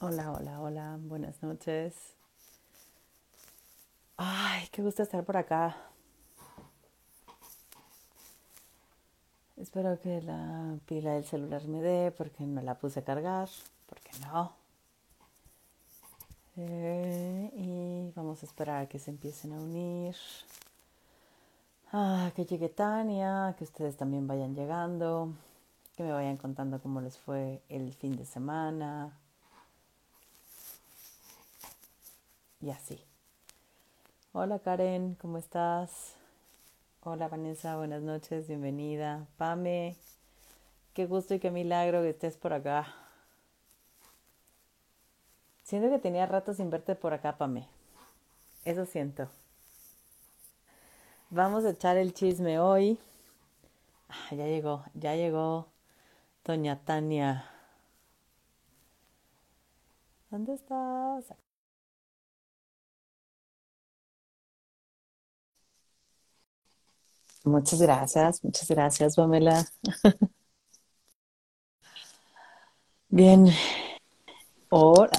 Hola, hola, hola, buenas noches. Ay, qué gusto estar por acá. Espero que la pila del celular me dé porque no la puse a cargar, porque no. Eh, y vamos a esperar a que se empiecen a unir. Ah, que llegue Tania, que ustedes también vayan llegando, que me vayan contando cómo les fue el fin de semana. Y así. Hola Karen, ¿cómo estás? Hola Vanessa, buenas noches, bienvenida. Pame, qué gusto y qué milagro que estés por acá. Siento que tenía rato sin verte por acá, Pame. Eso siento. Vamos a echar el chisme hoy. Ah, ya llegó, ya llegó Doña Tania. ¿Dónde estás? Muchas gracias, muchas gracias, Pamela. Bien. Hola.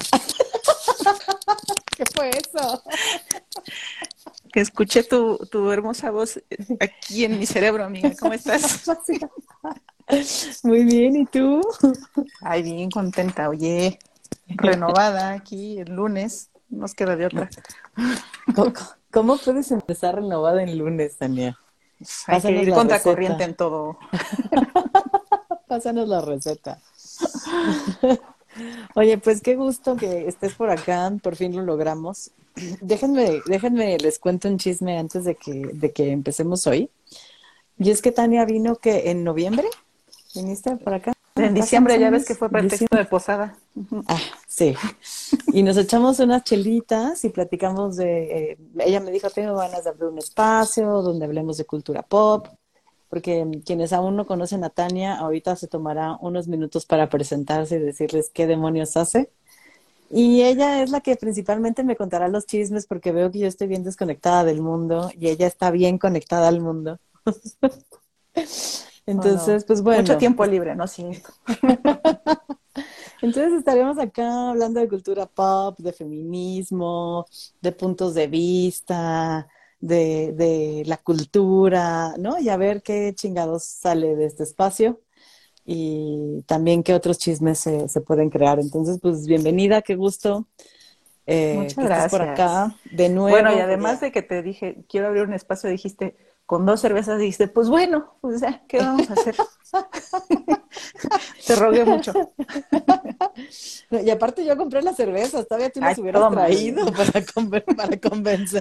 ¿Qué fue eso? Que escuché tu, tu hermosa voz aquí en mi cerebro, amiga. ¿Cómo estás? Muy bien, ¿y tú? Ay, bien contenta. Oye, renovada aquí el lunes. Nos queda de otra. ¿Cómo, cómo puedes empezar renovada en lunes, Tania? Hay que Pásanos ir contracorriente en todo. Pásanos la receta. Oye, pues qué gusto que estés por acá, por fin lo logramos. Déjenme, déjenme, les cuento un chisme antes de que, de que empecemos hoy. Y es que Tania vino que en noviembre, ¿viniste por acá? En ¿Hace diciembre ya ves que fue Diciembre. pretexto de posada. Ah, sí. Y nos echamos unas chelitas y platicamos de, eh, ella me dijo, tengo ganas de abrir un espacio donde hablemos de cultura pop, porque mm, quienes aún no conocen a Tania, ahorita se tomará unos minutos para presentarse y decirles qué demonios hace. Y ella es la que principalmente me contará los chismes porque veo que yo estoy bien desconectada del mundo y ella está bien conectada al mundo. Entonces, pues mucho bueno, tiempo libre, ¿no? Sí. Entonces estaremos acá hablando de cultura pop, de feminismo, de puntos de vista, de, de la cultura, ¿no? Y a ver qué chingados sale de este espacio y también qué otros chismes se, se pueden crear. Entonces, pues bienvenida, qué gusto eh, Muchas que estés por gracias. acá. De Bueno, y nuevo, además de que te dije, quiero abrir un espacio, dijiste, con dos cervezas, dijiste, pues bueno, pues ya, ¿qué vamos a hacer? Te rogué mucho. Y aparte yo compré las cervezas, todavía tú Ay, las hubieras toma. traído para, conven- para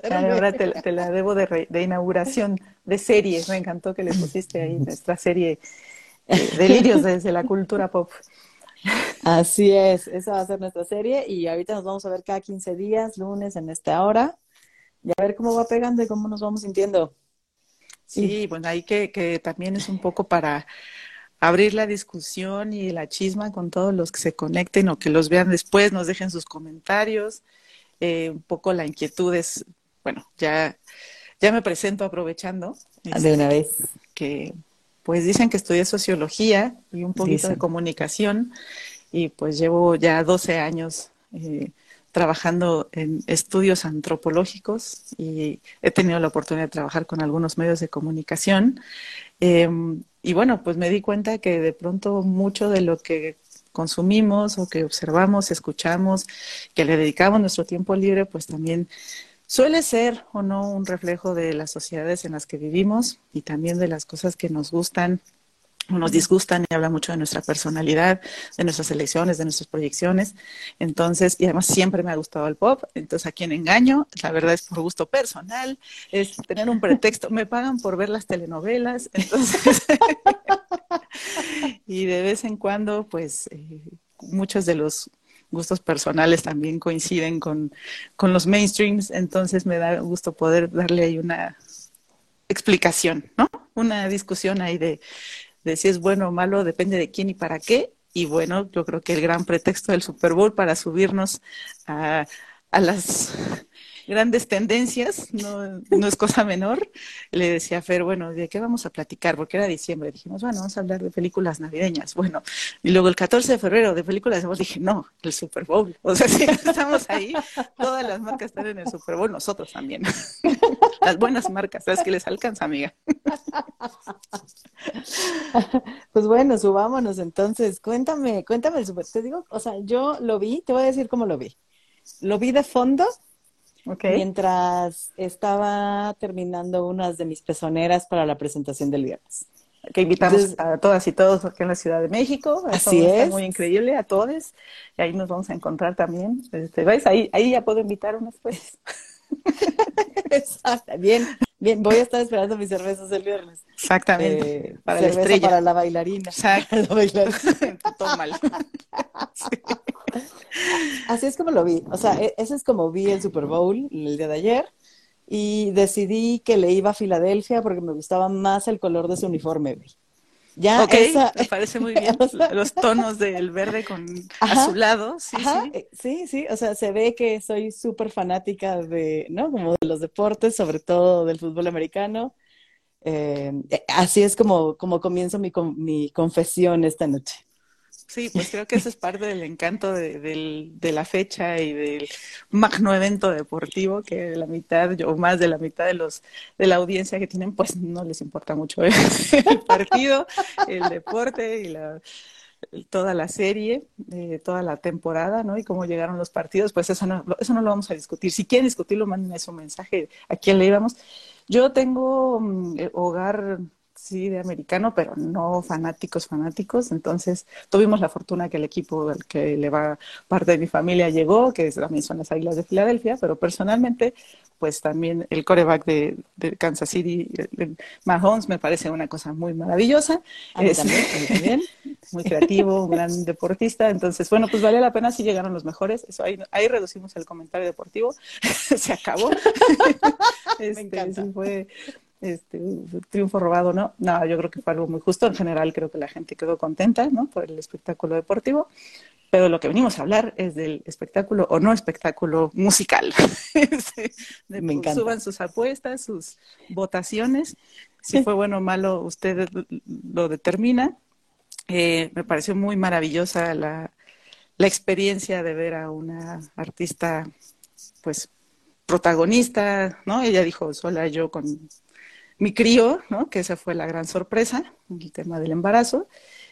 Ay, convencerme. Ahora te, te la debo de, re- de inauguración de serie. Me encantó que le pusiste ahí nuestra serie eh, Delirios desde la cultura pop. Así es, esa va a ser nuestra serie y ahorita nos vamos a ver cada 15 días, lunes en esta hora, y a ver cómo va pegando y cómo nos vamos sintiendo. Sí, bueno, ahí que, que también es un poco para abrir la discusión y la chisma con todos los que se conecten o que los vean después, nos dejen sus comentarios. Eh, un poco la inquietud es, bueno, ya, ya me presento aprovechando, de una este, vez, que pues dicen que estudié sociología y un poquito de comunicación y pues llevo ya 12 años eh, trabajando en estudios antropológicos y he tenido la oportunidad de trabajar con algunos medios de comunicación. Eh, y bueno, pues me di cuenta que de pronto mucho de lo que consumimos o que observamos, escuchamos, que le dedicamos nuestro tiempo libre, pues también suele ser o no un reflejo de las sociedades en las que vivimos y también de las cosas que nos gustan nos disgustan y habla mucho de nuestra personalidad, de nuestras elecciones, de nuestras proyecciones. Entonces, y además siempre me ha gustado el pop, entonces a quien engaño, la verdad es por gusto personal, es tener un pretexto, me pagan por ver las telenovelas, entonces, y de vez en cuando, pues, eh, muchos de los gustos personales también coinciden con, con los mainstreams, entonces me da gusto poder darle ahí una explicación, ¿no? Una discusión ahí de, de si es bueno o malo, depende de quién y para qué. Y bueno, yo creo que el gran pretexto del Super Bowl para subirnos a, a las grandes tendencias, no, no es cosa menor. Le decía a Fer, bueno, ¿de qué vamos a platicar? Porque era diciembre. Dijimos, bueno, vamos a hablar de películas navideñas. Bueno, y luego el 14 de febrero de películas, dije, no, el Super Bowl. O sea, si estamos ahí, todas las marcas están en el Super Bowl, nosotros también. las buenas marcas, las que les alcanza, amiga. pues bueno, subámonos entonces. Cuéntame, cuéntame el Super. Te digo, o sea, yo lo vi, te voy a decir cómo lo vi. Lo vi de fondo mientras estaba terminando unas de mis pezoneras para la presentación del viernes. Que invitamos a todas y todos aquí en la Ciudad de México. Así es. muy increíble a todos. Y ahí nos vamos a encontrar también. Este, ¿ves? Ahí, ahí ya puedo invitar unas pues. Exacto. Bien, bien. Voy a estar esperando mis cervezas el viernes. Exactamente. Eh, para la estrella. Para la bailarina. Exacto. La bailarina. Así es como lo vi. O sea, e-, ese es como vi el Super Bowl el día de ayer. Y decidí que le iba a Filadelfia porque me gustaba más el color de su uniforme. Ya ok, me parece muy bien. Los tonos del verde con azulado. Sí, sí. Eh, sí, sí. O sea, se ve que soy súper fanática de, ¿no? Como de los deportes, sobre todo del fútbol americano. Eh, así es como, como comienzo mi, mi confesión esta noche. Sí, pues creo que eso es parte del encanto de, la fecha y del magno evento deportivo que la mitad o más de la mitad de los de la audiencia que tienen pues no les importa mucho el, partido, el deporte y la toda la serie, eh, toda la temporada, ¿no? Y cómo llegaron los partidos, pues eso no, eso no lo vamos a discutir. Si quieren discutirlo, manden ese mensaje a quién le íbamos. Yo tengo mm, eh, hogar sí, de americano, pero no fanáticos, fanáticos. Entonces, tuvimos la fortuna que el equipo al que le va parte de mi familia llegó, que también son las Águilas de Filadelfia, pero personalmente, pues también el coreback de, Kansas City, Mahomes, me parece una cosa muy maravillosa. es, también, muy creativo, un gran deportista. Entonces, bueno, pues vale la pena si llegaron los mejores. Eso ahí, ahí reducimos el comentario deportivo. Se acabó. me este, encanta. fue este, triunfo robado, ¿no? No, yo creo que fue algo muy justo. En general creo que la gente quedó contenta, ¿no? Por el espectáculo deportivo. Pero lo que venimos a hablar es del espectáculo o no espectáculo musical. Me encanta. Suban sus apuestas, sus votaciones. Si fue bueno o malo, usted lo determina. Eh, me pareció muy maravillosa la, la experiencia de ver a una artista, pues, protagonista, ¿no? Ella dijo, sola yo con mi crío, ¿no? Que esa fue la gran sorpresa, el tema del embarazo.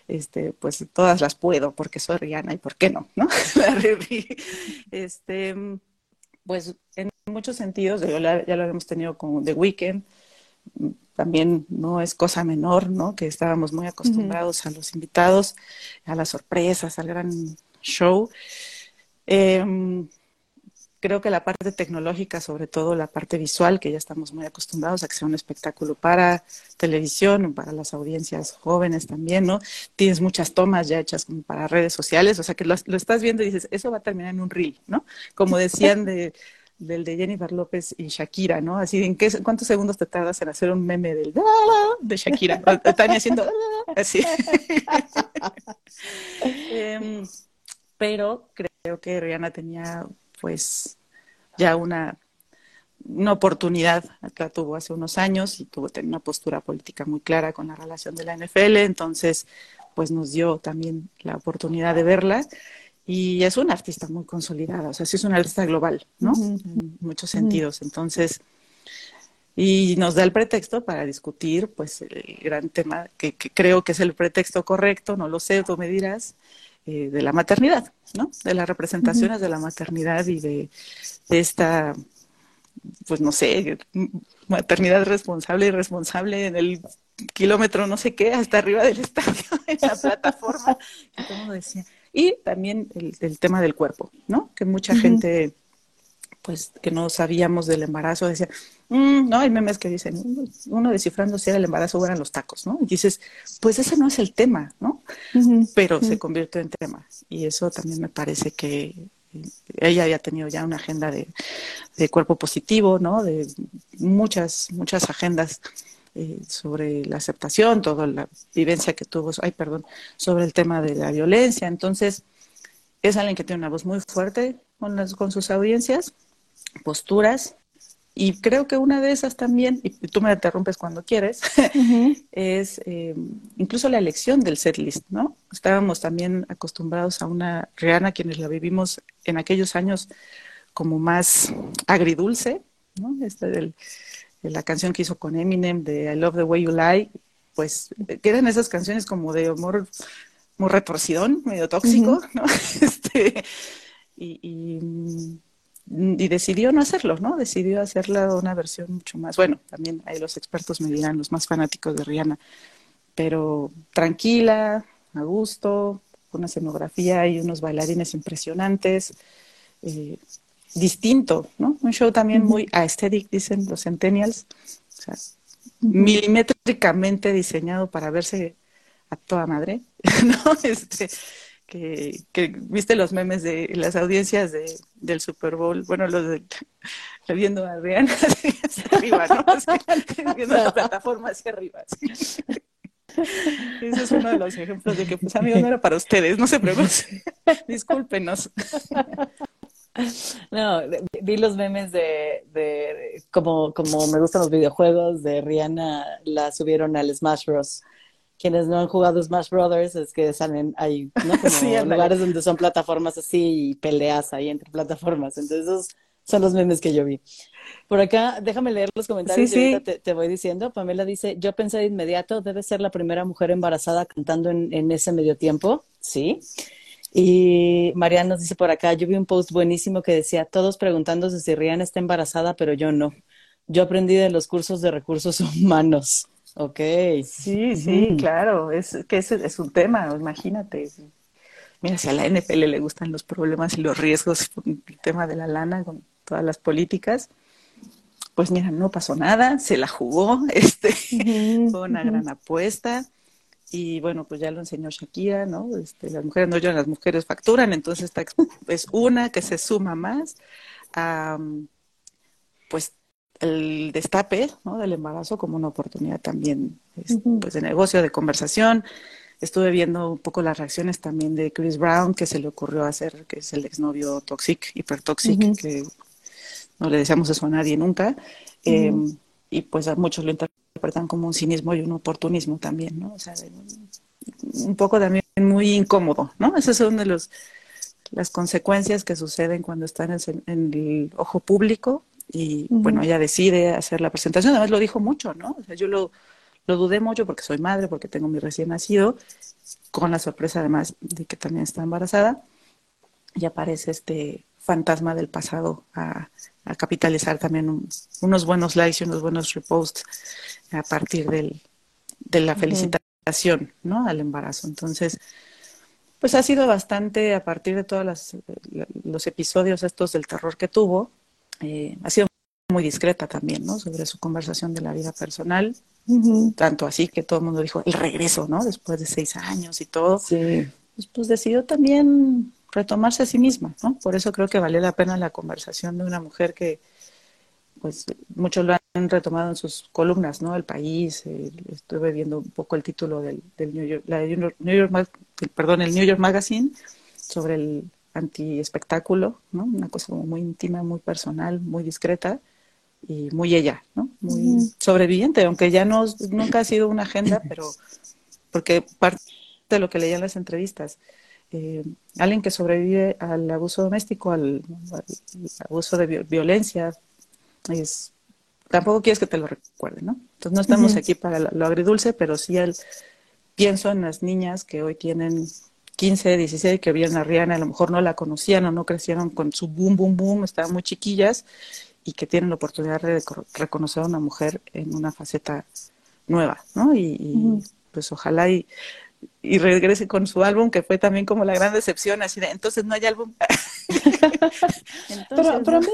Este, pues todas las puedo porque soy Rihanna y por qué no, ¿no? este, pues en muchos sentidos, ya lo habíamos tenido con The Weeknd, también no es cosa menor, ¿no? Que estábamos muy acostumbrados a los invitados, a las sorpresas, al gran show. Eh, creo que la parte tecnológica, sobre todo la parte visual, que ya estamos muy acostumbrados a que sea un espectáculo para televisión, para las audiencias jóvenes también, ¿no? Tienes muchas tomas ya hechas como para redes sociales, o sea que lo, estás viendo y dices, eso va a terminar en un reel, ¿no? Como decían de, del de Jennifer López y Shakira, ¿no? Así, ¿en qué, cuántos segundos te tardas en hacer un meme del de Shakira? Están haciendo así. Em, pero creo que Rihanna tenía pues ya una, una oportunidad, la tuvo hace unos años y tuvo una postura política muy clara con la relación de la NFL, entonces pues nos dio también la oportunidad de verla. Y es una artista muy consolidada, o sea, sí es una artista global, ¿no? En muchos sentidos, entonces y nos da el pretexto para discutir pues el gran tema que, que, creo que es el pretexto correcto, no lo sé, tú me dirás, eh, de la maternidad, ¿no? De las representaciones de la maternidad y de, esta, pues no sé, maternidad responsable y responsable en el kilómetro no sé qué, hasta arriba del estadio, en la plataforma, como decía. Y también el, tema del cuerpo, ¿no? Que mucha gente pues que no sabíamos del embarazo, decía, mm, no, hay memes que dicen, uno descifrando si era el embarazo o eran los tacos, ¿no? Y dices, pues ese no es el tema, ¿no? Pero se convirtió en tema. Y eso también me parece que ella había tenido ya una agenda de, cuerpo positivo, ¿no? De muchas, muchas agendas eh, sobre la aceptación, toda la vivencia que tuvo, ay, perdón, sobre el tema de la violencia. Entonces, es alguien que tiene una voz muy fuerte con, las, con sus audiencias posturas. Y creo que una de esas también, y tú me interrumpes cuando quieres, es eh, incluso la elección del setlist, ¿no? Estábamos también acostumbrados a una Rihanna, quienes la vivimos en aquellos años como más agridulce, ¿no? Este del, de la canción que hizo con Eminem de I Love the Way You Lie, pues que eran esas canciones como de amor muy retorcidón, medio tóxico, ¿no? este, y, y, decidió no hacerlo, ¿no? Decidió hacerla una versión mucho más, bueno, también ahí los expertos me dirán, los más fanáticos de Rihanna, pero tranquila, a gusto, una escenografía y unos bailarines impresionantes, eh, distinto, ¿no? Un show también muy aesthetic, dicen los centennials, o sea, milimétricamente diseñado para verse a toda madre, ¿no? Este, que, que, viste los memes de las audiencias de, del Super Bowl, bueno, los de viendo a Rihanna hacia arriba, ¿no? viendo la plataforma hacia arriba. Ese es uno de los ejemplos de que, pues, amigo, no era para ustedes, no se preocupen, discúlpenos. No, vi los memes de, de, como, como me gustan los videojuegos de Rihanna, la subieron al Smash Bros. Quienes no han jugado Smash Brothers es que salen, hay ¿no? como lugares donde son plataformas así y peleas ahí entre plataformas. Entonces esos son los memes que yo vi. Por acá, déjame leer los comentarios y ahorita te, te, voy diciendo. Pamela dice, yo pensé de inmediato, debe ser la primera mujer embarazada cantando en, en ese medio tiempo. Sí. Y Mariana nos dice por acá, yo vi un post buenísimo que decía, todos preguntándose si Rihanna está embarazada, pero yo no. Yo aprendí de los cursos de recursos humanos. Ok. Sí, sí, claro, es que ese es un tema, imagínate. Mira, si a la NPL le gustan los problemas y los riesgos, el tema de la lana con todas las políticas, pues mira, no pasó nada, se la jugó, este, fue una gran apuesta y bueno, pues ya lo enseñó Shakira, ¿no? Este, las mujeres no lloran, las mujeres facturan, entonces esta es una que se suma más a, pues, el destape ¿no? del embarazo como una oportunidad también pues, de negocio, de conversación. Estuve viendo un poco las reacciones también de Chris Brown, que se le ocurrió hacer, que es el exnovio toxic, hipertoxic, que no le deseamos eso a nadie nunca. eh, y pues a muchos lo interpretan como un cinismo y un oportunismo también, ¿no? O sea, un poco también muy incómodo, ¿no? Esas son de los las consecuencias que suceden cuando están en el ojo público y uh -huh. bueno, ella decide hacer la presentación, además lo dijo mucho, ¿no? O sea, yo lo, lo dudé mucho porque soy madre, porque tengo mi recién nacido, con la sorpresa además de que también está embarazada, y aparece este fantasma del pasado a, a capitalizar también un, unos buenos likes y unos buenos reposts a partir del, de la felicitación, uh -huh. ¿no? Al embarazo. Entonces, pues ha sido bastante, a partir de todos las, los episodios estos del terror que tuvo, eh, ha sido muy discreta también, ¿no? Sobre su conversación de la vida personal, uh -huh. tanto así que todo el mundo dijo el regreso, ¿no? Después de seis años y todo. Sí. Pues, pues decidió también retomarse a sí misma, ¿no? Por eso creo que valió la pena la conversación de una mujer que, pues, muchos lo han retomado en sus columnas, ¿no? El país, eh, estuve viendo un poco el título del, del New York, la New York, perdón, el New York Magazine sobre el anti-espectáculo, ¿no? Una cosa como muy íntima, muy personal, muy discreta y muy ella, ¿no? Muy sobreviviente, aunque ya no, nunca ha sido una agenda, pero porque parte de lo que leía en las entrevistas, eh, alguien que sobrevive al abuso doméstico, al, al abuso de violencia, es, tampoco quieres que te lo recuerden, ¿no? Entonces no estamos uh -huh. aquí para lo agridulce, pero sí el, pienso en las niñas que hoy tienen 15, 16, que vieron a Rihanna, a lo mejor no la conocían o no crecieron con su boom, boom, boom, estaban muy chiquillas y que tienen la oportunidad de reconocer a una mujer en una faceta nueva, ¿no? Y, y uh -huh. pues ojalá y y regrese con su álbum, que fue también como la gran decepción, así de, entonces no hay álbum. entonces, pero, pero a mí,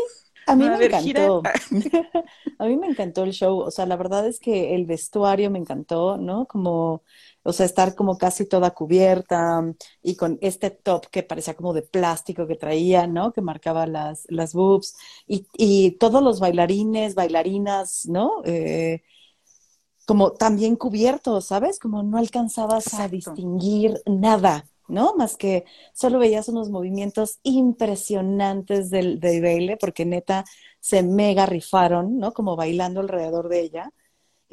a mí me encantó. a mí me encantó el show, o sea, la verdad es que el vestuario me encantó, ¿no? Como, o sea, estar como casi toda cubierta y con este top que parecía como de plástico que traía, ¿no? Que marcaba las, las boobs y, y todos los bailarines, bailarinas, ¿no? Eh, como también cubiertos, ¿sabes? Como no alcanzabas Exacto. a distinguir nada, ¿no? Más que solo veías unos movimientos impresionantes del, del baile, porque neta se mega rifaron, ¿no? Como bailando alrededor de ella.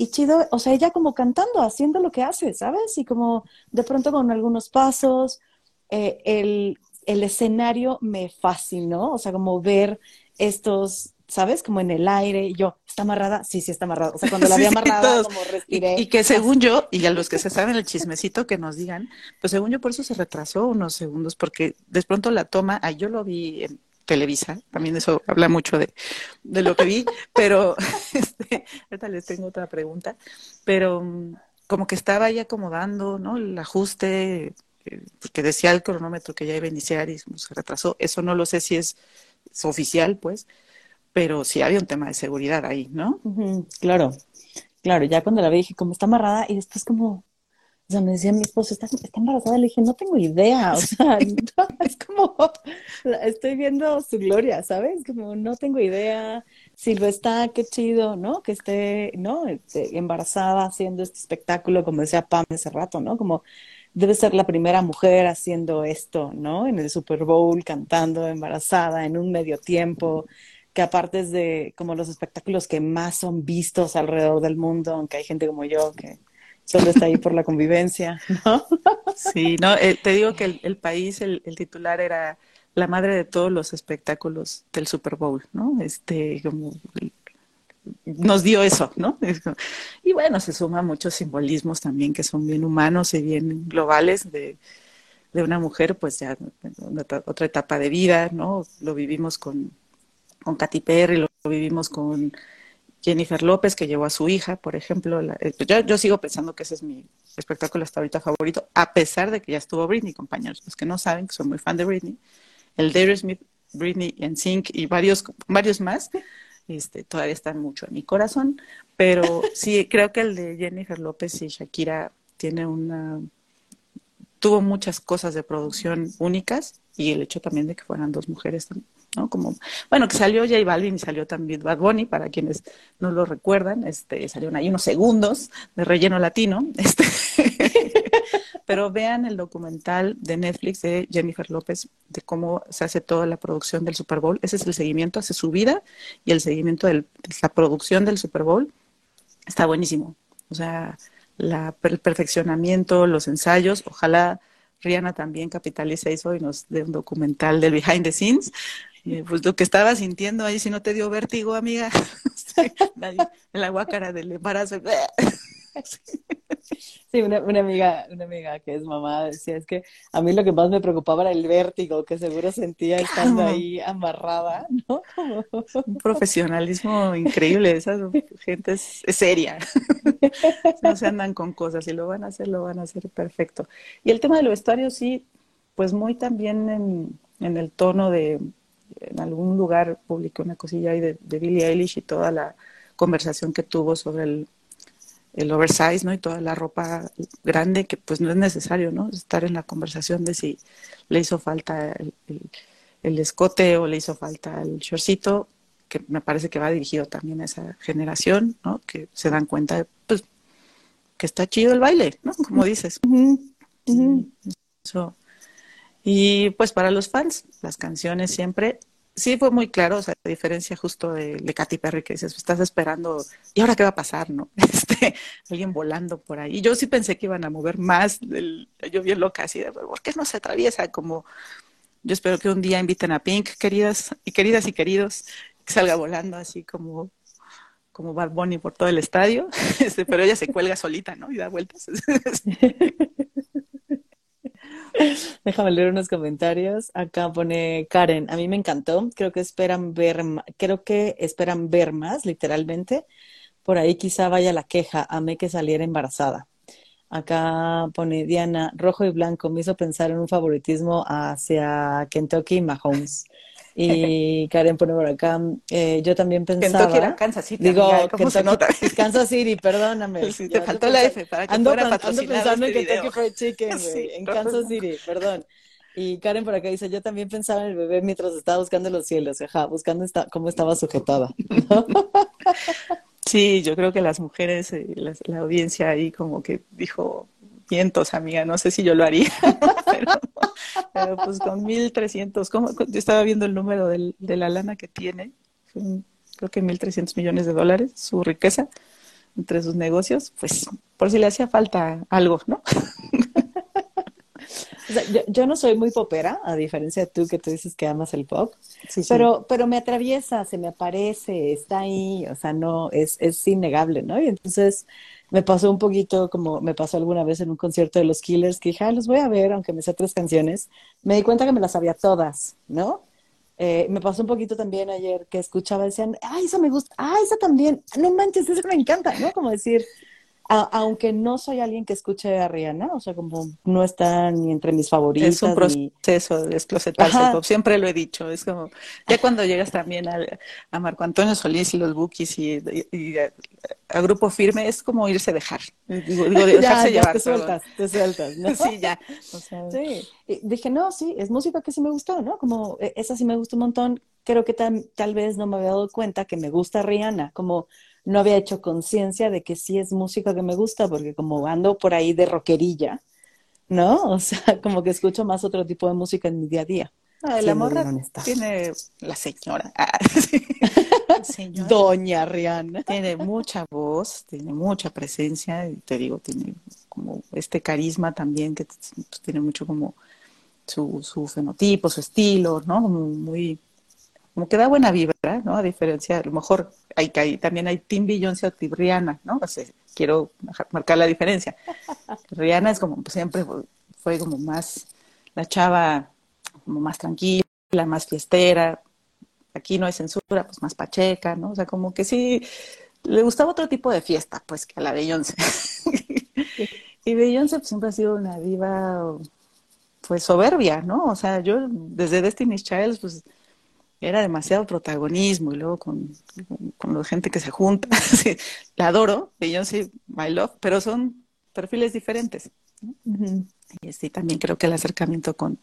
Y chido, o sea, ella como cantando, haciendo lo que hace, ¿sabes? Y como de pronto con algunos pasos, eh, el, el escenario me fascinó, o sea, como ver estos ¿sabes? Como en el aire, y yo, ¿está amarrada? Sí, sí está amarrada. O sea, cuando la vi amarrada, como respiré. Y, que según yo, y a los que se saben el chismecito que nos digan, pues según yo por eso se retrasó unos segundos, porque de pronto la toma, ah, yo lo vi en Televisa, también eso habla mucho de, de lo que vi, pero este, ahorita les tengo otra pregunta, pero mm, como que estaba ahí acomodando, ¿no? El ajuste, eh, porque decía el cronómetro que ya iba a iniciar y se retrasó, eso no lo sé si es, es oficial, pues, pero sí había un tema de seguridad ahí, ¿no? claro, claro, ya cuando la vi dije, como está amarrada, y después como, o sea, me decía mi esposo, ¿está, está embarazada? Le dije, no tengo idea, o sea, es como, estoy viendo su gloria, ¿sabes? Como, no tengo idea, si lo está, qué chido, ¿no? Que esté, ¿no? Este, embarazada haciendo este espectáculo, como decía Pam hace rato, ¿no? Como, debe ser la primera mujer haciendo esto, ¿no? En el Super Bowl, cantando embarazada, en un medio tiempo, que aparte es de como los espectáculos que más son vistos alrededor del mundo, aunque hay gente como yo que solo está ahí por la convivencia, ¿no? Sí, no, eh, te digo que el, país, el, titular era la madre de todos los espectáculos del Super Bowl, ¿no? Este, como nos dio eso, ¿no? Y bueno, se suman muchos simbolismos también que son bien humanos y bien globales de, de una mujer, pues ya otra etapa de vida, ¿no? Lo vivimos con con Katy Perry, lo, vivimos con Jennifer López, que llevó a su hija, por ejemplo. Eh, pues yo, sigo pensando que ese es mi espectáculo hasta ahorita favorito, a pesar de que ya estuvo Britney, compañeros. Los que no saben, que soy muy fan de Britney. El Dare Smith, Britney en Sync y varios, varios más, este, todavía están mucho en mi corazón. Pero sí, creo que el de Jennifer López y Shakira tiene una... Tuvo muchas cosas de producción únicas y el hecho también de que fueran dos mujeres también ¿no? Como, bueno, que salió J Balvin y salió también Bad Bunny, para quienes no lo recuerdan, este, salieron ahí unos segundos de relleno latino, este, pero vean el documental de Netflix de Jennifer López de cómo se hace toda la producción del Super Bowl, ese es el seguimiento, hace su vida y el seguimiento de la producción del Super Bowl, está buenísimo, o sea, la, el perfeccionamiento, los ensayos, ojalá Rihanna también capitalice eso y nos dé un documental del behind the scenes, pues lo que estaba sintiendo ahí, si no te dio vértigo, amiga, en la guácara del embarazo. Sí, una, una, amiga, una amiga que es mamá decía, es que a mí lo que más me preocupaba era el vértigo que seguro sentía estando ahí amarrada, ¿no? Un profesionalismo increíble, esa gente es, seria, no se andan con cosas, y lo van a hacer, lo van a hacer perfecto. Y el tema del vestuario, sí, pues muy también en, en el tono de, en algún lugar publiqué una cosilla ahí de, de Billie Eilish y toda la conversación que tuvo sobre el, el oversize, ¿no? Y toda la ropa grande, que pues no es necesario, ¿no? Estar en la conversación de si le hizo falta el, el, escote o le hizo falta el shortcito, que me parece que va dirigido también a esa generación, ¿no? Que se dan cuenta de, pues, que está chido el baile, ¿no? Como dices. Eso, y pues para los fans, las canciones siempre, sí fue muy claro, o sea, la diferencia justo de, Katy Perry que dices, estás esperando, ¿y ahora qué va a pasar, no? Este, alguien volando por ahí. Yo sí pensé que iban a mover más, yo bien loca así de, ¿por qué no se atraviesa? Como, yo espero que un día inviten a Pink, queridas y queridas y queridos, que salga volando así como como Bad Bunny por todo el estadio, este, pero ella se cuelga solita, ¿no? Y da vueltas. Déjame leer unos comentarios. Acá pone Karen, a mí me encantó. Creo que esperan ver, creo que esperan ver más, literalmente. Por ahí quizá vaya la queja, amé que saliera embarazada. Acá pone Diana, rojo y blanco, me hizo pensar en un favoritismo hacia Kentucky y Mahomes. Y Karen pone por acá, eh, yo también pensaba... Kentucky era Kansas City. Digo, Kentucky, Kansas City, perdóname. Sí, te faltó la F para que ando, fuera ando pensando en Kentucky Fried Chicken, en Kansas City, perdón. Y Karen por acá dice, yo también pensaba en el bebé mientras estaba buscando los cielos, ajá, buscando esta, cómo estaba sujetada. Sí, yo creo que las mujeres, eh, la, audiencia ahí como que dijo, 1500, amiga, no sé si yo lo haría, pero, pues con 1300, ¿cómo? yo estaba viendo el número del, de la lana que tiene, creo que 1300 millones de dólares, su riqueza entre sus negocios, pues por si le hacía falta algo, ¿no? yo, no soy muy popera, a diferencia de tú que tú dices que amas el pop, pero, pero me atraviesa, se me aparece, está ahí, o sea, no, es, es innegable, ¿no? Y entonces me pasó un poquito como me pasó alguna vez en un concierto de los Killers, que dije, ah, los voy a ver, aunque me sé tres canciones. Me di cuenta que me las sabía todas, ¿no? Eh, me pasó un poquito también ayer que escuchaba, decían, ah, esa me gusta, ah, esa también, no manches, esa me encanta, ¿no? Como decir, aunque no soy alguien que escuche a Rihanna, o sea, como no está ni entre mis favoritos. Es un proceso de desclosetarse siempre lo he dicho, es como, ya cuando llegas también a, Marco Antonio Solís y los Bookies y, a, Grupo Firme, es como irse a dejar, digo, dejarse llevar. te sueltas, te sueltas, ¿no? sí, ya. Sí, dije, no, sí, es música que sí me gustó, ¿no? Como, e, esa sí me gustó un montón, creo que tal vez no me había dado cuenta que me gusta Rihanna, como no había hecho conciencia de que sí es música que me gusta, porque como ando por ahí de rockerilla, ¿no? O sea, como que escucho más otro tipo de música en mi día a día. Ah, la morra tiene la señora. Ah, señora. Doña Rihanna. Tiene mucha voz, tiene mucha presencia, y te digo, tiene como este carisma también que pues, tiene mucho como su, su fenotipo, su estilo, ¿no? muy como que da buena vibra, ¿no? A diferencia, a lo mejor hay, hay también hay Tim Beyoncé o Tim Rihanna, ¿no? O sea, quiero marcar la diferencia. Rihanna es como pues, siempre fue como más la chava como más tranquila, más fiestera. Aquí no hay censura, pues más pacheca, ¿no? O sea, como que sí le gustaba otro tipo de fiesta, pues que a la Beyoncé. y Beyoncé pues, siempre ha sido una diva pues soberbia, ¿no? O sea, yo desde Destiny's Child pues era demasiado protagonismo y luego con, con, la gente que se junta. la adoro, Beyoncé, My Love, pero son perfiles diferentes. Y sí, también creo que el acercamiento con,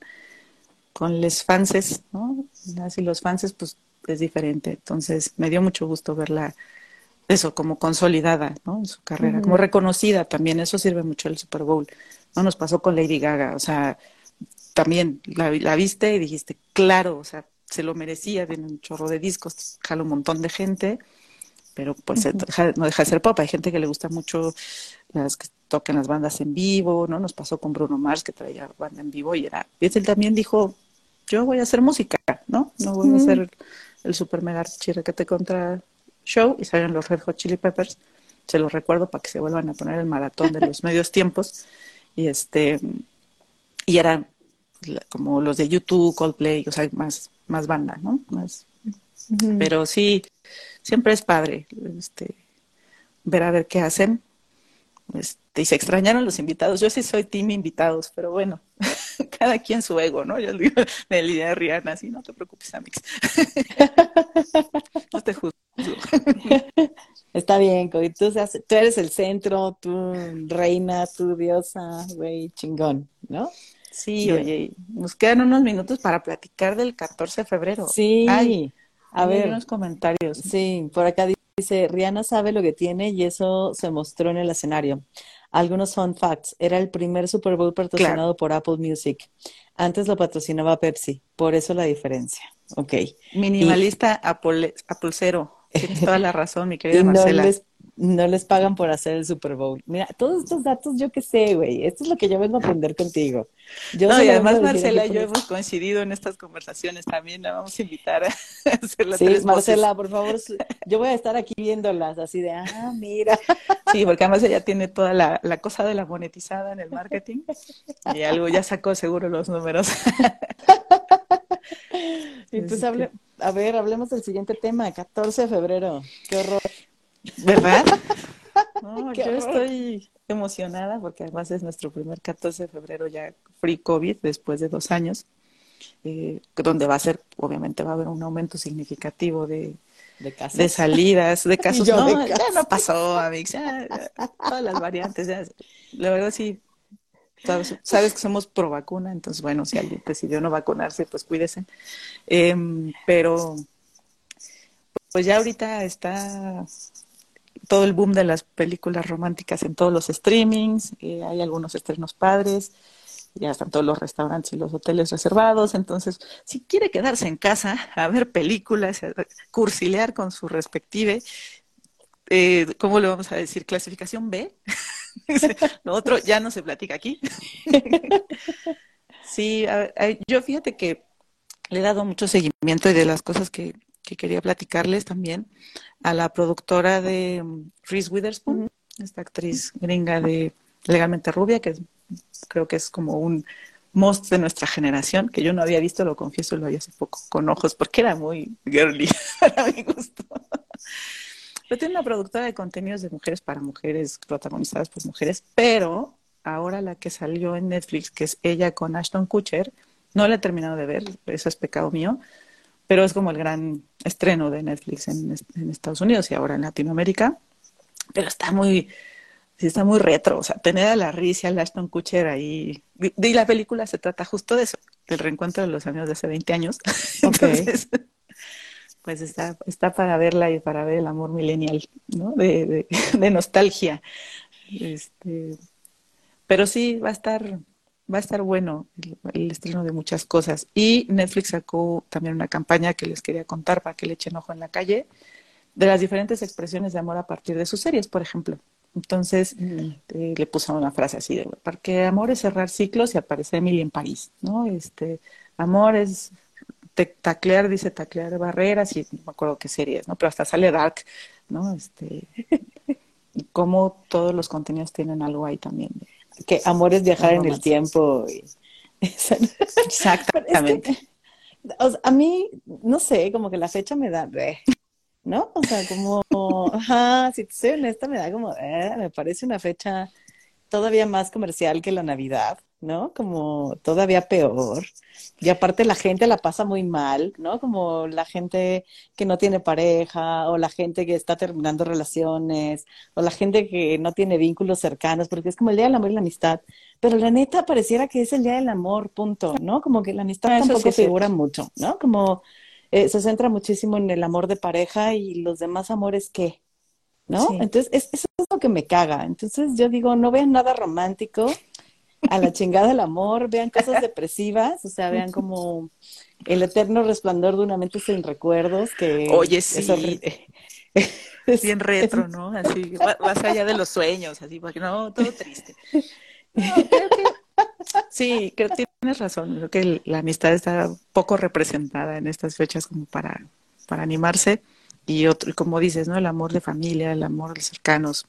con los fanses, ¿no? Así los fanses, pues es diferente. Entonces, me dio mucho gusto verla, eso, como consolidada, ¿no? En su carrera, como reconocida también. Eso sirve mucho el Super Bowl. No nos pasó con Lady Gaga, o sea, también la, la viste y dijiste, claro, o sea, se lo merecía, tiene un chorro de discos, jala un montón de gente, pero pues no deja de ser pop. Hay gente que le gusta mucho las que toquen las bandas en vivo, ¿no? Nos pasó con Bruno Mars que traía banda en vivo y era, y él también dijo, yo voy a hacer música, ¿no? No voy a hacer el super mega chirrequete contra show y salieron los Red Hot Chili Peppers. Se los recuerdo para que se vuelvan a poner el maratón de los medios tiempos. Y este, y era como los de YouTube, Coldplay, o sea, más más banda, ¿no? Más, Pero sí, siempre es padre este, ver a ver qué hacen. Este, y se extrañaron los invitados. Yo sí soy team invitados, pero bueno, cada quien su ego, ¿no? Yo digo de Lidia Rihanna, así no te preocupes, Amix. no te juzgo. Está bien, Cody. Tú, tú eres el centro, tú reina, tú diosa, güey, chingón, ¿no? Sí, oye, nos quedan unos minutos para platicar del 14 de febrero. Sí, a ver unos comentarios. Sí, por acá dice, Rihanna sabe lo que tiene y eso se mostró en el escenario. Algunos fun facts. Era el primer Super Bowl patrocinado por Apple Music. Antes lo patrocinaba Pepsi, por eso la diferencia. Ok. Minimalista Apple, Apple Cero. Tienes toda la razón, mi querida Marcela no les pagan por hacer el Super Bowl. Mira, todos estos datos yo qué sé, güey. Esto es lo que yo vengo a aprender contigo. Yo no, y además Marcela y yo hemos coincidido en estas conversaciones también. La vamos a invitar a hacer las Sí, Marcela, por favor, yo voy a estar aquí viéndolas así de, ah, mira. Sí, porque además ella tiene toda la, la cosa de la monetizada en el marketing y algo ya sacó seguro los números. Entonces, hable, a ver, hablemos del siguiente tema, 14 de febrero. Qué horror. ¿Verdad? yo estoy emocionada porque además es nuestro primer 14 de febrero ya free COVID después de dos años, eh, donde va a ser, obviamente va a haber un aumento significativo de, de, salidas, de casos. No, ya no pasó, Amix, todas las variantes, la verdad sí, sabes, sabes, que somos pro vacuna, entonces bueno, si alguien decidió no vacunarse, pues cuídese. Em, pero pues ya ahorita está todo el boom de las películas románticas en todos los streamings, eh, hay algunos estrenos padres, ya están todos los restaurantes y los hoteles reservados, entonces si quiere quedarse en casa a ver películas, a cursilear con su respective, eh, ¿cómo le vamos a decir? Clasificación B. Lo otro ya no se platica aquí. sí, yo fíjate que le he dado mucho seguimiento y de las cosas que, quería platicarles también a la productora de um, Reese Witherspoon, esta actriz gringa de Legalmente Rubia, que creo que es como un most de nuestra generación, que yo no había visto, lo confieso, lo vi hace poco con ojos, porque era muy girly para mi gusto. Pero tiene una productora de contenidos de mujeres para mujeres, protagonizadas por mujeres, pero ahora la que salió en Netflix, que es ella con Ashton Kutcher, no la he terminado de ver, eso es pecado mío, pero es como el gran estreno de Netflix en, Estados Unidos y ahora en Latinoamérica. Pero está muy, sí está muy retro, o sea, tener a la Riz y a Ashton Kutcher ahí. Y, la película se trata justo de eso, del reencuentro de los amigos de hace 20 años. Entonces, pues está, está para verla y para ver el amor millennial, ¿no? De, de nostalgia. Este, pero sí, va a estar, va a estar bueno el, estreno de muchas cosas. Y Netflix sacó también una campaña que les quería contar para que le echen ojo en la calle, de las diferentes expresiones de amor a partir de sus series, por ejemplo. Entonces mm. eh, le puso una frase así de, porque amor es cerrar ciclos y aparece Emily en París, ¿no? Este, amor es taclear, dice taclear barreras y no me acuerdo qué series, ¿no? Pero hasta sale Dark, ¿no? Este, y cómo todos los contenidos tienen algo ahí también que amor es viajar en el tiempo. Exactamente. a mí, no sé, como que la fecha me da, ¿no? O sea, como, ajá, si soy honesta, me da como, eh, me parece una fecha todavía más comercial que la Navidad. ¿No? Como todavía peor. Y aparte la gente la pasa muy mal, ¿no? Como la gente que no tiene pareja o la gente que está terminando relaciones o la gente que no tiene vínculos cercanos, porque es como el día del amor y la amistad. Pero la neta pareciera que es el día del amor, punto, ¿no? Como que la amistad tampoco figura mucho, ¿no? Como eh, se centra muchísimo en el amor de pareja y los demás amores, ¿qué? ¿No? Entonces, eso es lo que me caga. Entonces, yo digo, no vean nada romántico a la chingada el amor, vean cosas depresivas, o sea, vean como el eterno resplandor de una mente sin recuerdos, que Oye, sí. es, bien retro, ¿no? Así, más allá de los sueños, así, porque no, todo triste. sí, creo que tienes razón, creo que la amistad está poco representada en estas fechas como para, para animarse. Y otro, como dices, ¿no? El amor de familia, el amor de cercanos,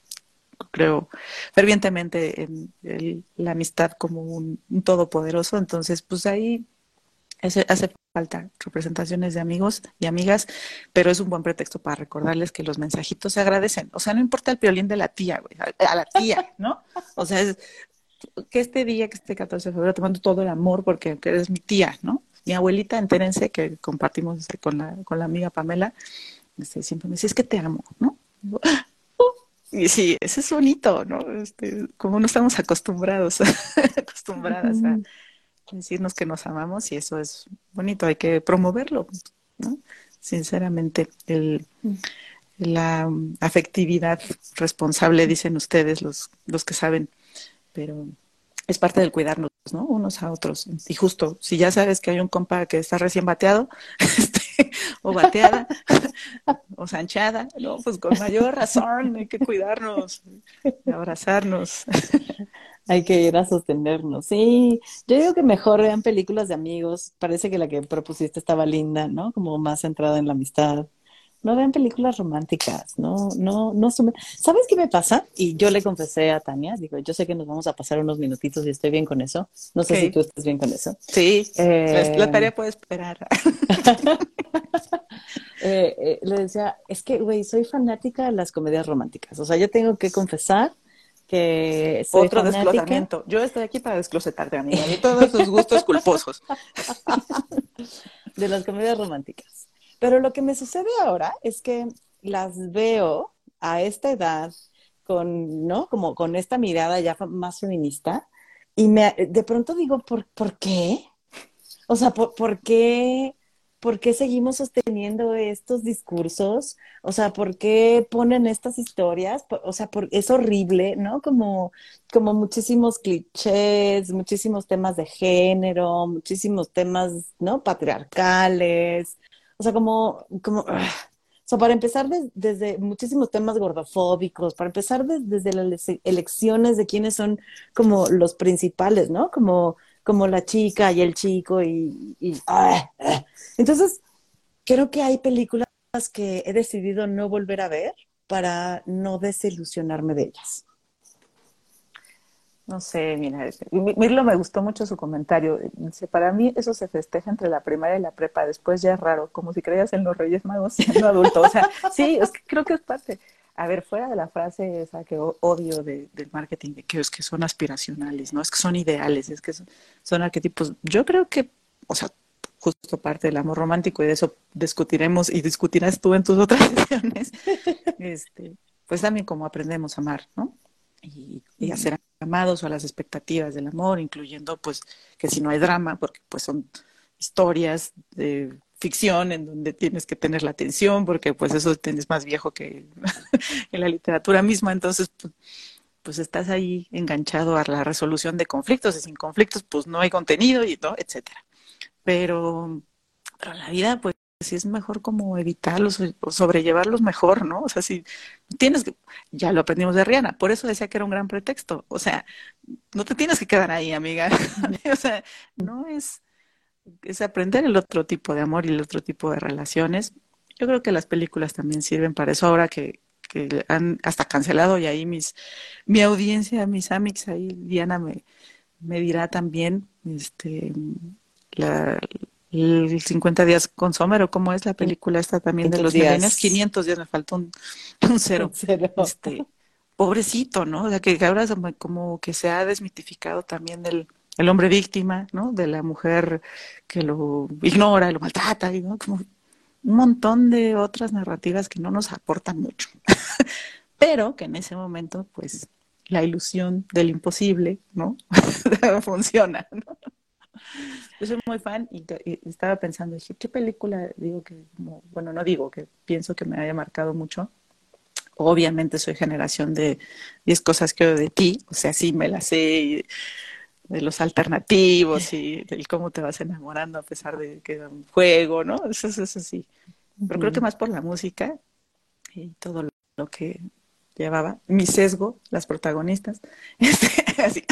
creo fervientemente en la amistad como un, todopoderoso, entonces pues ahí hace, falta representaciones de amigos y amigas, pero es un buen pretexto para recordarles que los mensajitos se agradecen. O sea, no importa el violín de la tía, güey, a, la tía, ¿no? O sea, es, que este día, que este 14 de febrero, te mando todo el amor porque eres mi tía, ¿no? Mi abuelita, entérense, que compartimos este, con, la, con la amiga Pamela, este, siempre me dice, es que te amo, ¿no? Y sí, eso es bonito, ¿no? Este, como no estamos acostumbrados, acostumbradas a decirnos que nos amamos y eso es bonito, hay que promoverlo, ¿no? Sinceramente, el, la afectividad responsable, dicen ustedes, los, los que saben, pero es parte del cuidarnos, ¿no? Unos a otros. Y justo, si ya sabes que hay un compa que está recién bateado, o bateada o sanchada, no, pues con mayor razón hay que cuidarnos, abrazarnos. Hay que ir a sostenernos. Sí, yo digo que mejor vean películas de amigos. Parece que la que propusiste estaba linda, ¿no? Como más centrada en la amistad no vean películas románticas, no, no, no ¿Sabes qué me pasa? Y yo le confesé a Tania, digo, yo sé que nos vamos a pasar unos minutitos y estoy bien con eso. No sé si tú estás bien con eso. Sí, eh, la tarea puede esperar. Eh, eh, le decía, es que, güey, soy fanática de las comedias románticas. O sea, yo tengo que confesar que soy Otro desglosamiento. Yo estoy aquí para desclosetarte, amiga, y todos tus gustos culposos. de las comedias románticas. Pero lo que me sucede ahora es que las veo a esta edad con, ¿no? Como con esta mirada ya más feminista y me, de pronto digo, ¿por, ¿por qué? O sea, ¿por, qué ¿por qué seguimos sosteniendo estos discursos? O sea, ¿por qué ponen estas historias? O sea, es horrible, ¿no? Como, como muchísimos clichés, muchísimos temas de género, muchísimos temas, ¿no? Patriarcales. O sea, como, como, sea, para empezar desde muchísimos temas gordofóbicos, para empezar desde las elecciones de quiénes son como los principales, ¿no? Como, como la chica y el chico y... Ah, ah. Entonces, creo que hay películas que he decidido no volver a ver para no desilusionarme de ellas. No sé, mira, Mirlo me gustó mucho su comentario. Para mí eso se festeja entre la primaria y la prepa, después ya es raro, como si creías en los Reyes Magos siendo adulto. O sea, sí, es que creo que es parte. A ver, fuera de la frase esa que odio del marketing, de que es que son aspiracionales, ¿no? Es que son ideales, es que son, arquetipos. Yo creo que, o sea, justo parte del amor romántico y de eso discutiremos y discutirás tú en tus otras sesiones, este, pues también como aprendemos a amar, ¿no? Y, y, a ser amados o a las expectativas del amor, incluyendo pues que si no hay drama, porque pues son historias de ficción en donde tienes que tener la atención, porque pues eso es más viejo que en la literatura misma, entonces pues, pues, estás ahí enganchado a la resolución de conflictos y sin conflictos pues no hay contenido y no, etcétera. Pero, pero la vida pues si es mejor como evitarlos o sobrellevarlos mejor, ¿no? O sea, si tienes que, ya lo aprendimos de Rihanna, por eso decía que era un gran pretexto, o sea, no te tienes que quedar ahí, amiga, o sea, no es, es aprender el otro tipo de amor y el otro tipo de relaciones. Yo creo que las películas también sirven para eso ahora que, que han hasta cancelado y ahí mis, mi audiencia, mis amics ahí, Diana me, me dirá también, este, la, el 50 días con Sommer, o cómo es la película esta también de los días. 500 días, me faltó un, cero. Este, pobrecito, ¿no? O sea, que ahora como que se ha desmitificado también el, el hombre víctima, ¿no? De la mujer que lo ignora, lo maltrata, ¿no? Como un montón de otras narrativas que no nos aportan mucho. Pero que en ese momento, pues, la ilusión del imposible, ¿no? Funciona, ¿no? Yo soy muy fan y, estaba pensando, dije, ¿qué película digo que, bueno, no digo que pienso que me haya marcado mucho? Obviamente soy generación de 10 cosas que de ti, o sea, sí me la sé, de los alternativos y del cómo te vas enamorando a pesar de que es un juego, ¿no? Eso, es sí. Pero creo que más por la música y todo lo que llevaba. Mi sesgo, las protagonistas. Este, así.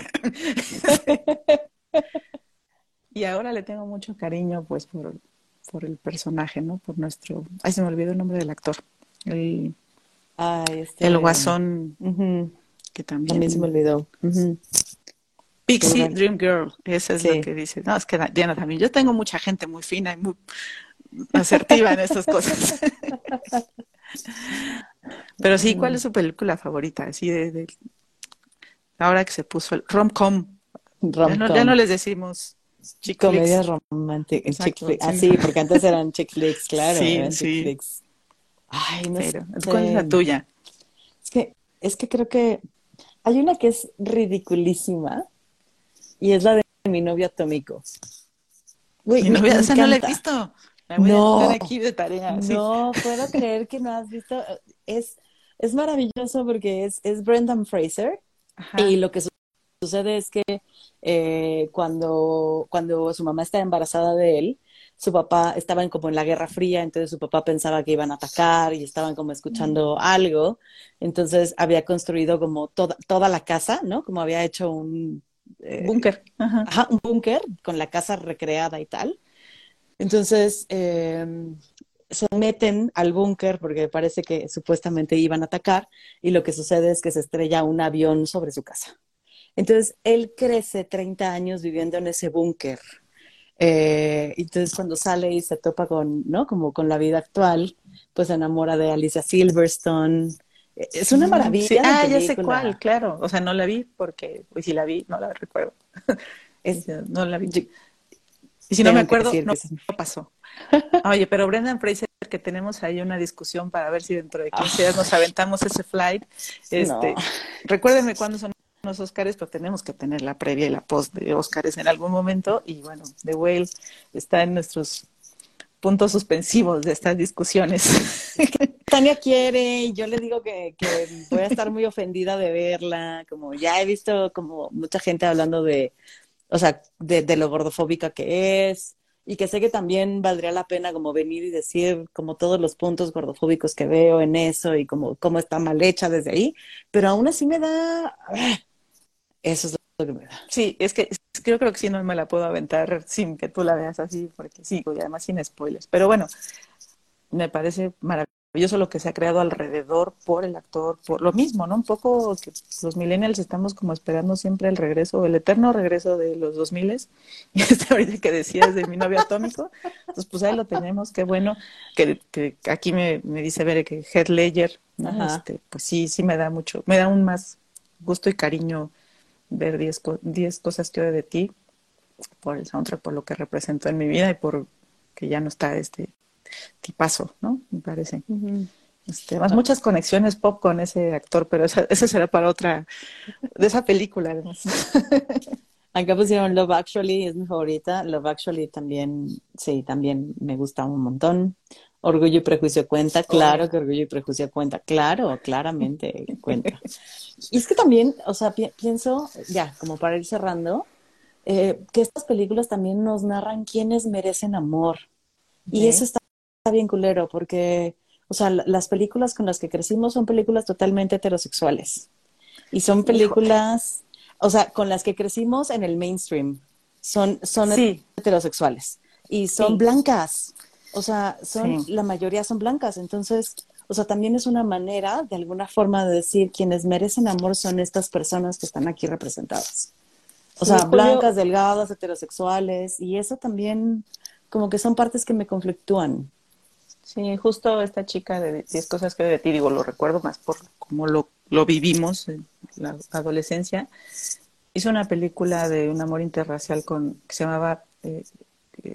Y ahora le tengo mucho cariño, pues, por, por el personaje, ¿no? Por nuestro... Ay, se me olvidó el nombre del actor. El, este... el guasón, que también... También se me olvidó. Pixie Dream Girl, eso es lo que dice. No, es que Diana también. Yo tengo mucha gente muy fina y muy asertiva en estas cosas. Pero sí, ¿cuál es su película favorita? Así de, ahora que se puso el rom-com. Rom ya, no, les decimos Chick Comedias románticas. Ah, sí, porque antes eran chick flicks, claro. Sí, sí. Ay, no sé. ¿Cuál es la tuya? Es que, es que creo que hay una que es ridiculísima y es la de mi novio atómico. mi novia, esa no la he visto. no, aquí de tarea. No, puedo creer que no has visto. Es, es maravilloso porque es, es Brendan Fraser y lo que sucede es que eh, cuando, cuando su mamá estaba embarazada de él, su papá estaba como en la Guerra Fría, entonces su papá pensaba que iban a atacar y estaban como escuchando algo, entonces había construido como toda, toda la casa, ¿no? Como había hecho un... Eh, búnker. Ajá. un búnker con la casa recreada y tal. Entonces, em, se meten al búnker porque parece que supuestamente iban a atacar y lo que sucede es que se estrella un avión sobre su casa. Entonces, él crece 30 años viviendo en ese búnker. Eh, entonces, cuando sale y se topa con, ¿no? Como con la vida actual, pues se enamora de Alicia Silverstone. Es una maravilla. Ah, ya sé cuál, claro. O sea, no la vi porque, pues si la vi, no la recuerdo. no la vi. Y si no me acuerdo, no, pasó. Oye, pero Brendan Fraser, que tenemos ahí una discusión para ver si dentro de 15 días nos aventamos ese flight. Este, Recuérdenme cuándo son los Óscares, pero tenemos que tener la previa y la post de Óscares en algún momento. Y bueno, The Whale está en nuestros puntos suspensivos de estas discusiones. Tania quiere y yo le digo que, voy a estar muy ofendida de verla, como ya he visto como mucha gente hablando de, o sea, de, lo gordofóbica que es y que sé que también valdría la pena como venir y decir como todos los puntos gordofóbicos que veo en eso y como cómo está mal hecha desde ahí, pero aún así me da, eso es lo que me da. Sí, es que yo creo que sí no me la puedo aventar sin que tú la veas así, porque sí, y además sin spoilers. Pero bueno, me parece maravilloso lo que se ha creado alrededor por el actor, por lo mismo, ¿no? Un poco que los millennials estamos como esperando siempre el regreso, el eterno regreso de los 2000 y este ahorita que decías de mi novio atómico, entonces pues ahí lo tenemos, qué bueno, que, que aquí me, me dice Bere que Head Ledger, este, pues sí, sí me da mucho, me da un más gusto y cariño ver 10 diez, cosas que odio de ti por el soundtrack, por lo que representó en mi vida y por que ya no está este tipazo, ¿no? Me parece. Este, más muchas conexiones pop con ese actor, pero esa, será para otra, de esa película además. Acá pusieron Love Actually, es mi favorita. Love Actually también, sí, también me gusta un montón. Orgullo y prejuicio cuenta, claro que orgullo y prejuicio cuenta, claro, claramente cuenta. Y es que también, o sea, pienso, ya, como para ir cerrando, eh, que estas películas también nos narran quiénes merecen amor. Y eso está, bien culero, porque, o sea, las películas con las que crecimos son películas totalmente heterosexuales. Y son películas, o sea, con las que crecimos en el mainstream. Son, son heterosexuales. Y son blancas. O sea, son, la mayoría son blancas, entonces, o sea, también es una manera, de alguna forma, de decir quienes merecen amor son estas personas que están aquí representadas. O sea, blancas, delgadas, heterosexuales, y eso también, como que son partes que me conflictúan. Sí, justo esta chica de 10 cosas que de ti, digo, lo recuerdo más por cómo lo, lo vivimos en la adolescencia. Hizo una película de un amor interracial con, que se llamaba eh,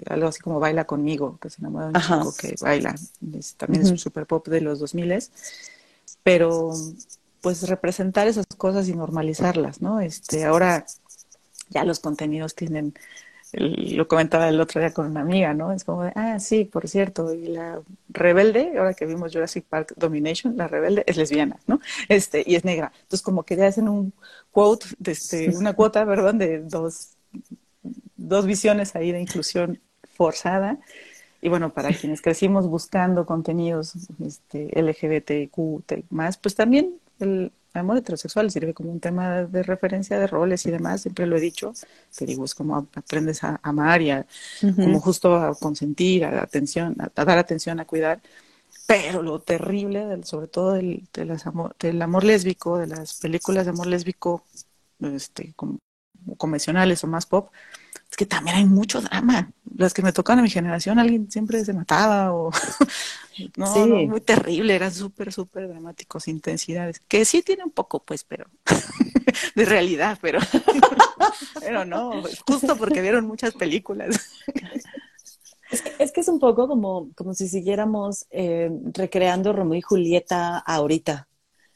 algo así como Baila conmigo, que se enamora de un chico que baila. también es un super pop de los 2000 pero pues representar esas cosas y normalizarlas, ¿no? Este, ahora ya los contenidos tienen, lo comentaba el otro día con una amiga, ¿no? Es como de, ah, sí, por cierto, y la rebelde, ahora que vimos Jurassic Park Domination, la rebelde es lesbiana, ¿no? Este, y es negra. Entonces como que ya hacen un quote, de este, una cuota, perdón, de dos dos visiones ahí de inclusión forzada. Y bueno, para quienes crecimos buscando contenidos este, LGBTQ más, pues también el amor heterosexual sirve como un tema de referencia de roles y demás, siempre lo he dicho, te digo, es como aprendes a amar y a, como justo a consentir, a, atención, a, dar atención, a cuidar. Pero lo terrible, del, sobre todo del, amor, del amor lésbico, de las películas de amor lésbico este, como convencionales o más pop, es que también hay mucho drama. Las que me tocan a mi generación, alguien siempre se mataba o... no, muy terrible, era súper, súper dramáticos, intensidades. Que sí tiene un poco, pues, pero... de realidad, pero... pero no, justo porque vieron muchas películas. Es que, es un poco como, como si siguiéramos eh, recreando Romeo y Julieta ahorita.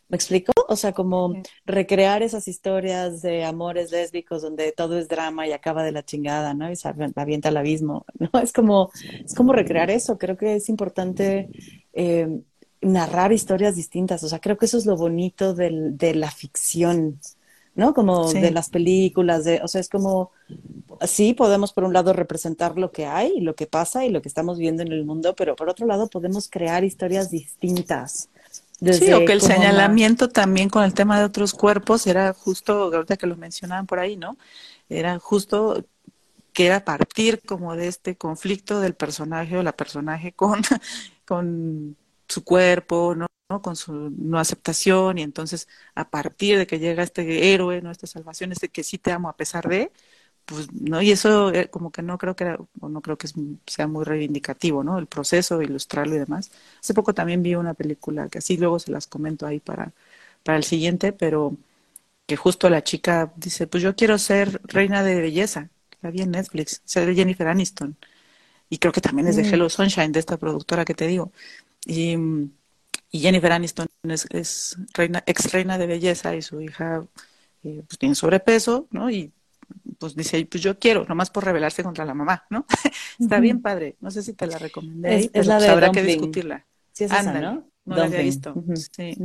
¿Me explico? O sea, como recrear esas historias de amores lésbicos donde todo es drama y acaba de la chingada, ¿no? Y se avienta al abismo, ¿no? Es como, es como recrear eso. Creo que es importante eh, narrar historias distintas. O sea, creo que eso es lo bonito del, de la ficción, ¿no? Como de las películas, de, o sea, es como, sí, podemos por un lado representar lo que hay, lo que pasa y lo que estamos viendo en el mundo, pero por otro lado podemos crear historias distintas sí, o que el señalamiento también con el tema de otros cuerpos era justo, ahorita que lo mencionaban por ahí, ¿no? Era justo que era partir como de este conflicto del personaje o la personaje con, con su cuerpo, ¿no? con su no aceptación y entonces a partir de que llega este héroe, ¿no? esta salvación, este que sí te amo a pesar de, pues no y eso eh, como que no creo que era, o no creo que sea muy reivindicativo no el proceso ilustrarlo y demás. Hace poco también vi una película que así luego se las comento ahí para para el siguiente pero que justo la chica dice pues yo quiero ser reina de belleza la vi en Netflix ser Jennifer Aniston. Y creo que también es de mm. Hello Sunshine de esta productora que te digo. Y, y Jennifer Aniston es, es reina ex reina de belleza y su hija eh, pues tiene sobrepeso no y pues dice, pues yo quiero, nomás por rebelarse contra la mamá, ¿no? Está bien padre. No sé si te la recomendé. Es, la pues habrá que discutirla. Sí, es esa, ¿no? No la había visto. Sí.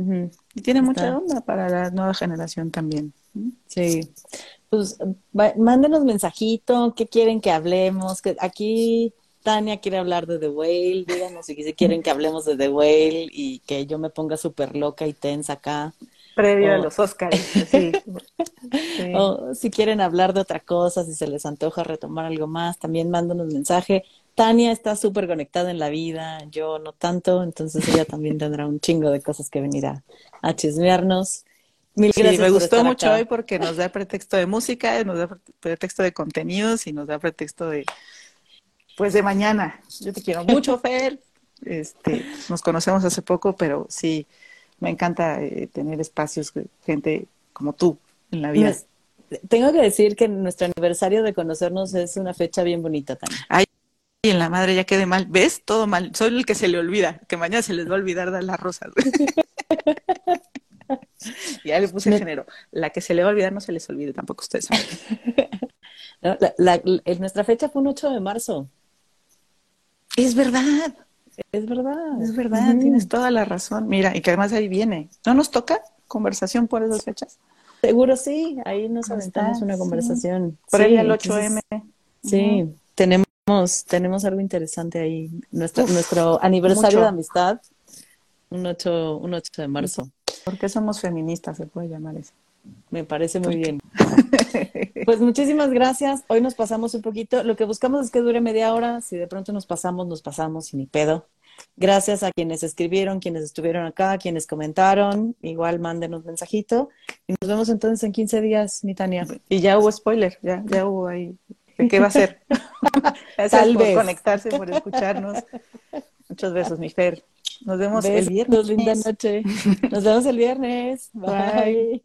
Y tiene mucha onda para la nueva generación también. Sí. Pues mándenos mensajito, qué quieren que hablemos, que aquí Tania quiere hablar de The Whale, díganos si quieren que hablemos de The Whale y que yo me ponga súper loca y tensa acá. Previo a los Oscars, sí. O si quieren hablar de otra cosa, si se les antoja retomar algo más, también mándanos mensaje. Tania está súper conectada en la vida, yo no tanto, entonces ella también tendrá un chingo de cosas que venir a, chismearnos. Mil gracias. me gustó mucho hoy porque nos da pretexto de música, nos da pretexto de contenidos y nos da pretexto de, pues de mañana. Yo te quiero mucho, Fer. Este, nos conocemos hace poco, pero sí, me encanta eh, tener espacios, gente como tú en la vida. tengo que decir que nuestro aniversario de conocernos es una fecha bien bonita también. Y en la madre ya quede mal. ¿Ves? Todo mal. Soy el que se le olvida, que mañana se les va a olvidar dar las rosas. ya le puse género. La que se le va a olvidar no se les olvide tampoco ustedes nuestra fecha fue un 8 de marzo. Es verdad. Es verdad. Es verdad, tienes toda la razón. Mira, y que además ahí viene. ¿No nos toca conversación por esas fechas? Seguro sí, ahí nos aventamos una conversación. Por ahí el 8M. sí, tenemos tenemos algo interesante ahí. Nuestro, nuestro aniversario de amistad, un 8, un 8 de marzo. ¿Por qué somos feministas? Se puede llamar eso. Me parece muy bien. pues muchísimas gracias. Hoy nos pasamos un poquito. Lo que buscamos es que dure media hora. Si de pronto nos pasamos, nos pasamos y ni pedo. Gracias a quienes escribieron, quienes estuvieron acá, quienes comentaron. Igual mándenos mensajito. Y nos vemos entonces en 15 días, mi Tania. Y ya hubo spoiler, ya, ya hubo ahí qué va a ser. Gracias por conectarse, por escucharnos. Muchos besos, mi Fer. Nos vemos el viernes. Linda noche. Nos vemos el viernes. Bye.